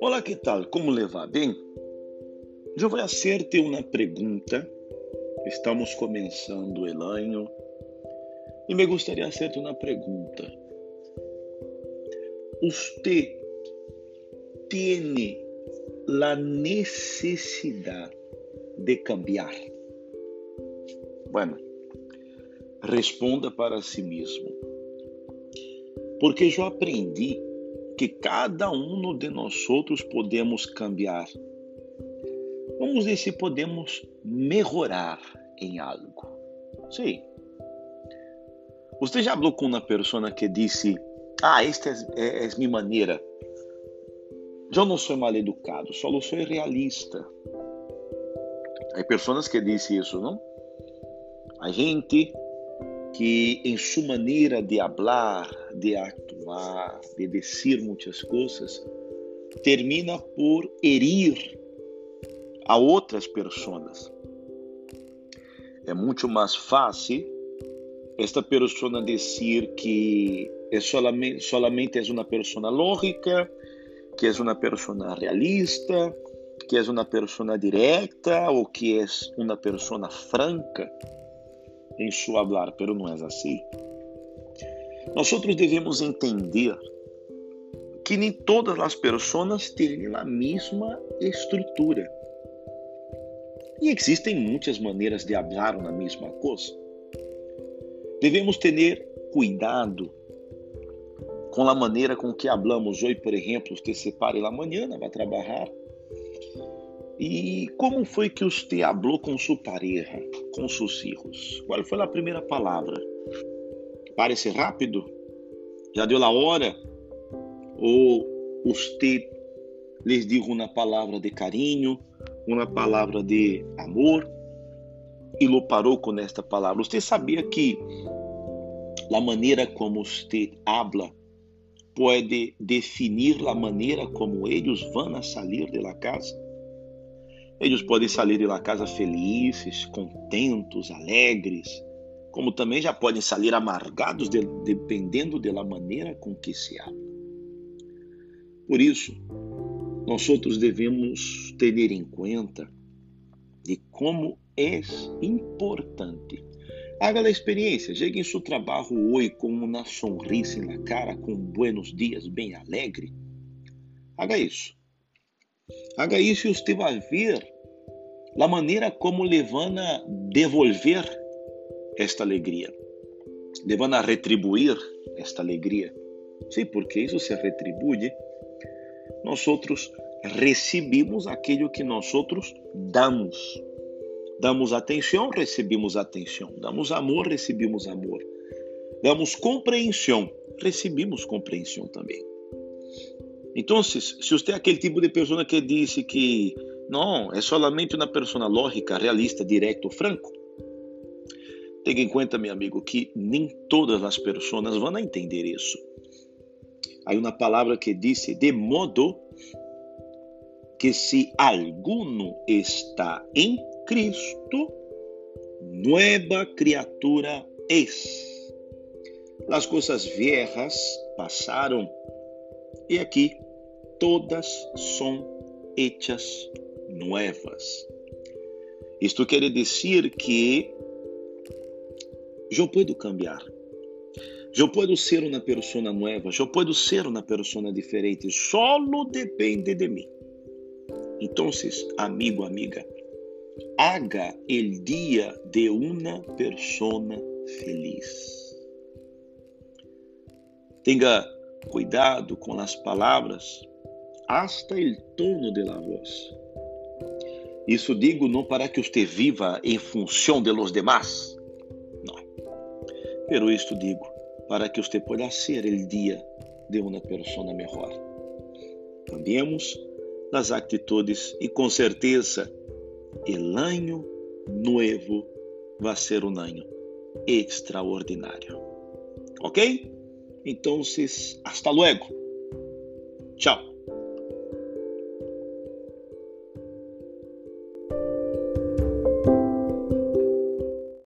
Olá, que tal? Como levar? Bem? Eu vou fazer-te uma pergunta. Estamos começando o ano e me gostaria de fazer uma pergunta. Você tem a necessidade de cambiar? Bueno, responda para si mesmo. Porque eu aprendi que cada um de nós outros podemos cambiar. Vamos ver se podemos melhorar em algo. Sim. Você já falou com uma pessoa que disse: Ah, esta é, é minha maneira. Eu não sou mal educado, só sou realista. Há pessoas que dizem isso, não? A gente que em sua maneira de falar, de atuar, de dizer muitas coisas, termina por herir a outras pessoas. É muito mais fácil esta pessoa dizer que é solamente, solamente é uma pessoa lógica, que é uma pessoa realista, que é uma pessoa direta ou que é uma pessoa franca em seu hablar, pero não é assim. Nós outros devemos entender que nem todas as pessoas têm a mesma estrutura. E existem muitas maneiras de falar na mesma coisa. Devemos ter cuidado com a maneira com que hablamos hoje, por exemplo, você se pare lá amanhã, vai trabalhar e como foi que você falou com sua pareja, com seus filhos? Qual foi a primeira palavra? Parece rápido? Já deu a hora? Ou você lhes disse uma palavra de carinho, uma palavra de amor e lo parou com esta palavra? Você sabia que a maneira como você habla pode definir a maneira como eles vão sair de la casa? Eles podem sair de lá casa felizes, contentos, alegres, como também já podem sair amargados, de, dependendo da maneira com que se habla. Por isso, nós outros devemos ter em conta de como é importante. Haga a experiência, chegue em seu trabalho hoje com uma sonrisa na cara, com buenos dias, bem alegre. Haga isso. Haga isso e você vai ver a maneira como lhe vão a devolver esta alegria, lhe vão a retribuir esta alegria. Sim, porque isso se retribui. Nós recebemos aquilo que nós damos. Damos atenção, recebemos atenção. Damos amor, recebemos amor. Damos compreensão, recebemos compreensão também. Então, se você é aquele tipo de pessoa que disse que não é solamente uma pessoa lógica, realista, direto, franco, tenha em conta, meu amigo, que nem todas as pessoas vão entender isso. Há uma palavra que diz de modo que se alguno está em Cristo, nova criatura es. As coisas viejas passaram e aqui todas são hechas nuevas. Isto quer dizer que eu posso cambiar. Eu posso ser uma pessoa nova, eu posso ser uma pessoa diferente, solo depende de mim. Então, amigo, amiga, haga el dia de uma pessoa feliz. Tenha cuidado com as palavras, hasta el tono de la voz. Isso digo não para que você viva em função de los demás. Pero isto digo para que você possa ser o dia de uma pessoa melhor. Cambiemos das atitudes e com certeza el año nuevo vai ser um ano extraordinário. Ok? Então, hasta luego. Tchau.